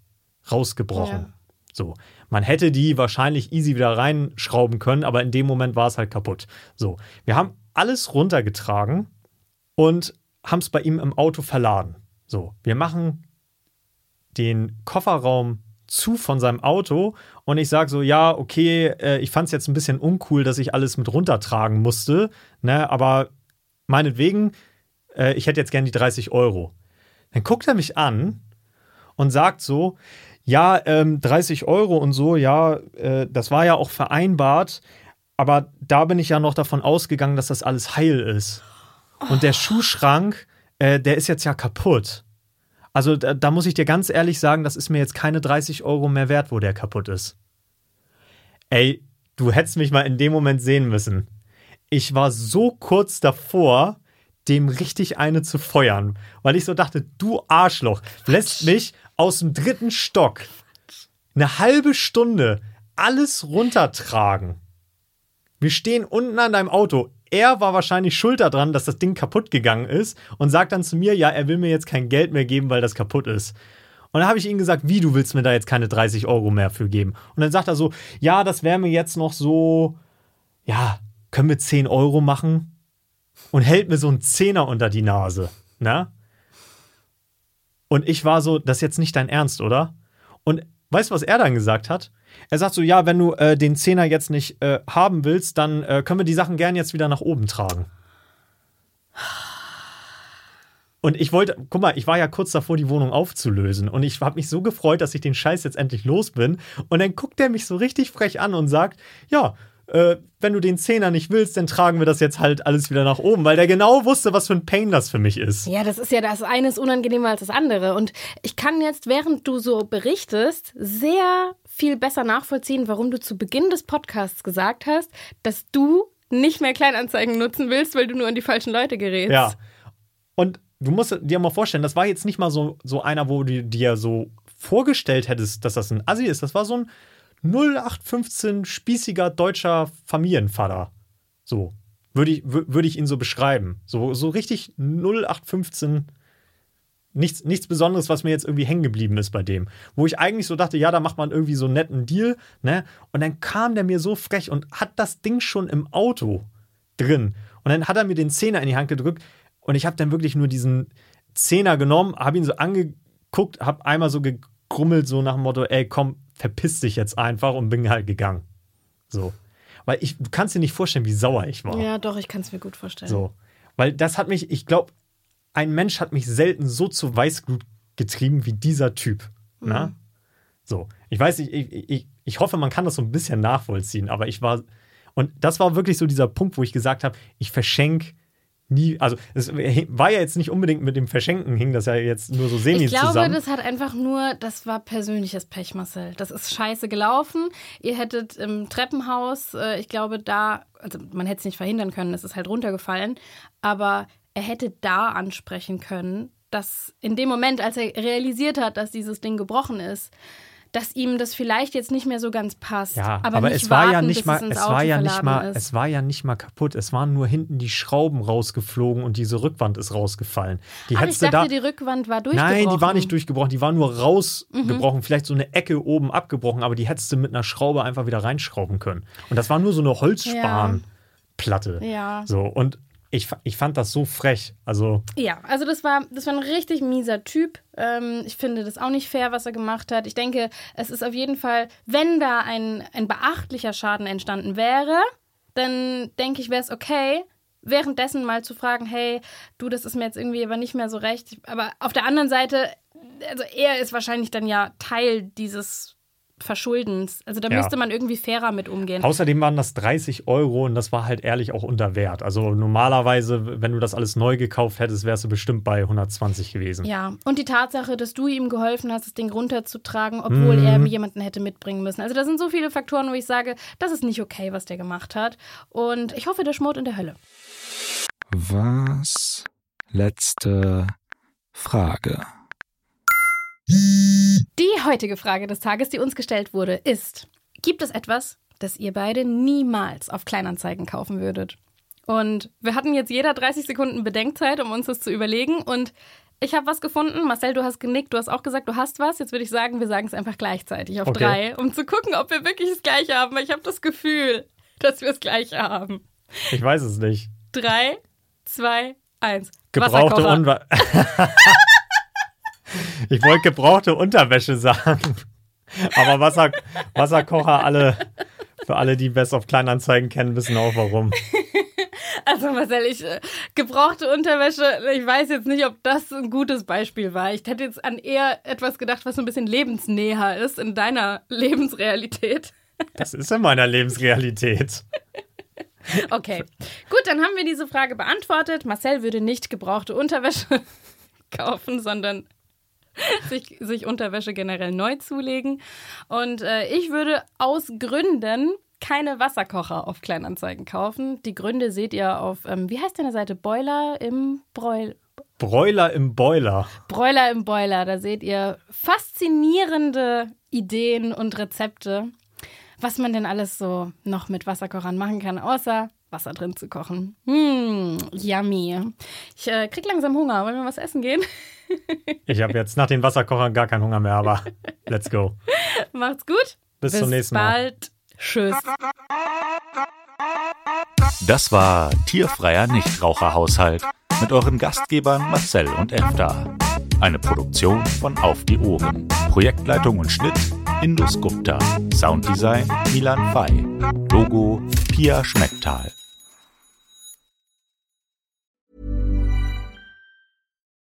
rausgebrochen. Ja. So. Man hätte die wahrscheinlich easy wieder reinschrauben können, aber in dem Moment war es halt kaputt. So. Wir haben alles runtergetragen und haben es bei ihm im Auto verladen. So. Wir machen den Kofferraum zu von seinem Auto und ich sage so, ja, okay, äh, ich fand es jetzt ein bisschen uncool, dass ich alles mit runtertragen musste, ne, aber meinetwegen, äh, ich hätte jetzt gern die 30 Euro. Dann guckt er mich an und sagt so, ja, ähm, 30 Euro und so, ja, äh, das war ja auch vereinbart, aber da bin ich ja noch davon ausgegangen, dass das alles heil ist. Und der Schuhschrank, äh, der ist jetzt ja kaputt. Also da, da muss ich dir ganz ehrlich sagen, das ist mir jetzt keine 30 Euro mehr wert, wo der kaputt ist. Ey, du hättest mich mal in dem Moment sehen müssen. Ich war so kurz davor, dem richtig eine zu feuern, weil ich so dachte, du Arschloch, lässt mich aus dem dritten Stock eine halbe Stunde alles runtertragen. Wir stehen unten an deinem Auto. Er war wahrscheinlich schuld daran, dass das Ding kaputt gegangen ist und sagt dann zu mir, ja, er will mir jetzt kein Geld mehr geben, weil das kaputt ist. Und dann habe ich ihm gesagt, wie, du willst mir da jetzt keine 30 Euro mehr für geben? Und dann sagt er so, ja, das wäre mir jetzt noch so, ja, können wir 10 Euro machen? Und hält mir so einen Zehner unter die Nase, ne? Und ich war so, das ist jetzt nicht dein Ernst, oder? Und weißt du, was er dann gesagt hat? Er sagt so, ja, wenn du äh, den Zehner jetzt nicht äh, haben willst, dann äh, können wir die Sachen gern jetzt wieder nach oben tragen. Und ich wollte, guck mal, ich war ja kurz davor, die Wohnung aufzulösen. Und ich habe mich so gefreut, dass ich den Scheiß jetzt endlich los bin. Und dann guckt er mich so richtig frech an und sagt, ja, äh, wenn du den Zehner nicht willst, dann tragen wir das jetzt halt alles wieder nach oben, weil der genau wusste, was für ein Pain das für mich ist. Ja, das ist ja das eine ist unangenehmer als das andere. Und ich kann jetzt, während du so berichtest, sehr viel besser nachvollziehen, warum du zu Beginn des Podcasts gesagt hast, dass du nicht mehr Kleinanzeigen nutzen willst, weil du nur an die falschen Leute gerätst. Ja. Und du musst dir mal vorstellen, das war jetzt nicht mal so, so einer, wo du dir so vorgestellt hättest, dass das ein Assi ist. Das war so ein 0815 spießiger deutscher Familienvater. So. Würde ich, wür- würde ich ihn so beschreiben. So, so richtig 0815. Nichts, nichts Besonderes, was mir jetzt irgendwie hängen geblieben ist bei dem. Wo ich eigentlich so dachte, ja, da macht man irgendwie so einen netten Deal, ne? Und dann kam der mir so frech und hat das Ding schon im Auto drin. Und dann hat er mir den Zehner in die Hand gedrückt und ich habe dann wirklich nur diesen Zehner genommen, habe ihn so angeguckt, habe einmal so gegrummelt, so nach dem Motto, ey, komm, verpiss dich jetzt einfach und bin halt gegangen. So. Weil ich, du kannst dir nicht vorstellen, wie sauer ich war. Ja, doch, ich kann es mir gut vorstellen. So. Weil das hat mich, ich glaube, ein Mensch hat mich selten so zu Weißglut getrieben wie dieser Typ. Na? Mhm. So. Ich weiß nicht, ich, ich, ich hoffe, man kann das so ein bisschen nachvollziehen, aber ich war, und das war wirklich so dieser Punkt, wo ich gesagt habe, ich verschenke nie, also es war ja jetzt nicht unbedingt mit dem Verschenken, hing das ja jetzt nur so semi Ich glaube, zusammen. das hat einfach nur, das war persönliches Pech, Marcel. Das ist scheiße gelaufen. Ihr hättet im Treppenhaus, äh, ich glaube, da, also man hätte es nicht verhindern können, es ist halt runtergefallen, aber er hätte da ansprechen können, dass in dem Moment, als er realisiert hat, dass dieses Ding gebrochen ist, dass ihm das vielleicht jetzt nicht mehr so ganz passt. Ja, aber, aber, nicht es war ja warten, nicht bis mal, es, es war ja nicht mal, ist. es war ja nicht mal kaputt. Es waren nur hinten die Schrauben rausgeflogen und diese Rückwand ist rausgefallen. Die Ah, ich hättest du dachte, da. die Rückwand war durchgebrochen. Mhm. Nein, die war nicht durchgebrochen, die war nur rausgebrochen, vielleicht so eine Ecke oben abgebrochen, aber die hättest du mit einer Schraube einfach wieder reinschrauben können. Und das war nur so eine Holzspanplatte. Ja. So, und ich, ich fand das so frech. Also, Ja, also das war, das war ein richtig mieser Typ. Ähm, ich finde das auch nicht fair, was er gemacht hat. Ich denke, es ist auf jeden Fall, wenn da ein, ein beachtlicher Schaden entstanden wäre, dann denke ich, wäre es okay, währenddessen mal zu fragen, hey, du, das ist mir jetzt irgendwie aber nicht mehr so recht. Aber auf der anderen Seite, also er ist wahrscheinlich dann ja Teil dieses Verschuldens. Also da Ja. müsste man irgendwie fairer mit umgehen. außerdem waren das 30 Euro und das war halt ehrlich auch unter Wert. Also, normalerweise, wenn du das alles neu gekauft hättest, wärst du bestimmt bei 120 gewesen. Ja, und die Tatsache, dass du ihm geholfen hast, das Ding runterzutragen, obwohl Mhm. er jemanden hätte mitbringen müssen. Also da sind so viele Faktoren, wo ich sage, das ist nicht okay, was der gemacht hat. Und ich hoffe, der schmort in der Hölle. Was? Letzte Frage. Die heutige Frage des Tages, die uns gestellt wurde, ist, gibt es etwas, das ihr beide niemals auf Kleinanzeigen kaufen würdet? Und wir hatten jetzt jeder 30 Sekunden Bedenkzeit, um uns das zu überlegen. Und ich habe was gefunden. Marcel, du hast genickt, du hast auch gesagt, du hast was. Jetzt würde ich sagen, wir sagen es einfach gleichzeitig auf Okay. drei, um zu gucken, ob wir wirklich das Gleiche haben. Weil ich habe das Gefühl, dass wir das Gleiche haben. Ich weiß es nicht. Drei, zwei, eins. Gebrauchte Wasserkocher. Ich wollte gebrauchte Unterwäsche sagen. Aber Wasser, Wasserkocher, alle, für alle, die Best of Kleinanzeigen kennen, wissen auch warum. Also Marcel, ich äh, gebrauchte Unterwäsche, ich weiß jetzt nicht, ob das ein gutes Beispiel war. Ich hätte jetzt an eher etwas gedacht, was so ein bisschen lebensnäher ist in deiner Lebensrealität. Das ist in meiner Lebensrealität. Okay, gut, dann haben wir diese Frage beantwortet. Marcel würde nicht gebrauchte Unterwäsche kaufen, sondern sich, sich Unterwäsche generell neu zulegen. Und äh, ich würde aus Gründen keine Wasserkocher auf Kleinanzeigen kaufen. Die Gründe seht ihr auf, ähm, wie heißt deine Seite? Boiler im Broil. Broiler im Boiler. Broiler im Boiler. Da seht ihr faszinierende Ideen und Rezepte, was man denn alles so noch mit Wasserkochern machen kann, außer Wasser drin zu kochen. Hm, yummy. Ich äh, krieg langsam Hunger. Wollen wir was essen gehen? Ich habe jetzt nach den Wasserkochern gar keinen Hunger mehr, aber let's go. Macht's gut. Bis zum nächsten Mal. bald. Tschüss. Das war Tierfreier Nichtraucherhaushalt mit euren Gastgebern Marcel und Efta. Eine Produktion von Auf die Ohren. Projektleitung und Schnitt Indus Gupta. Sounddesign Milan Fay. Logo Pia Schmecktal.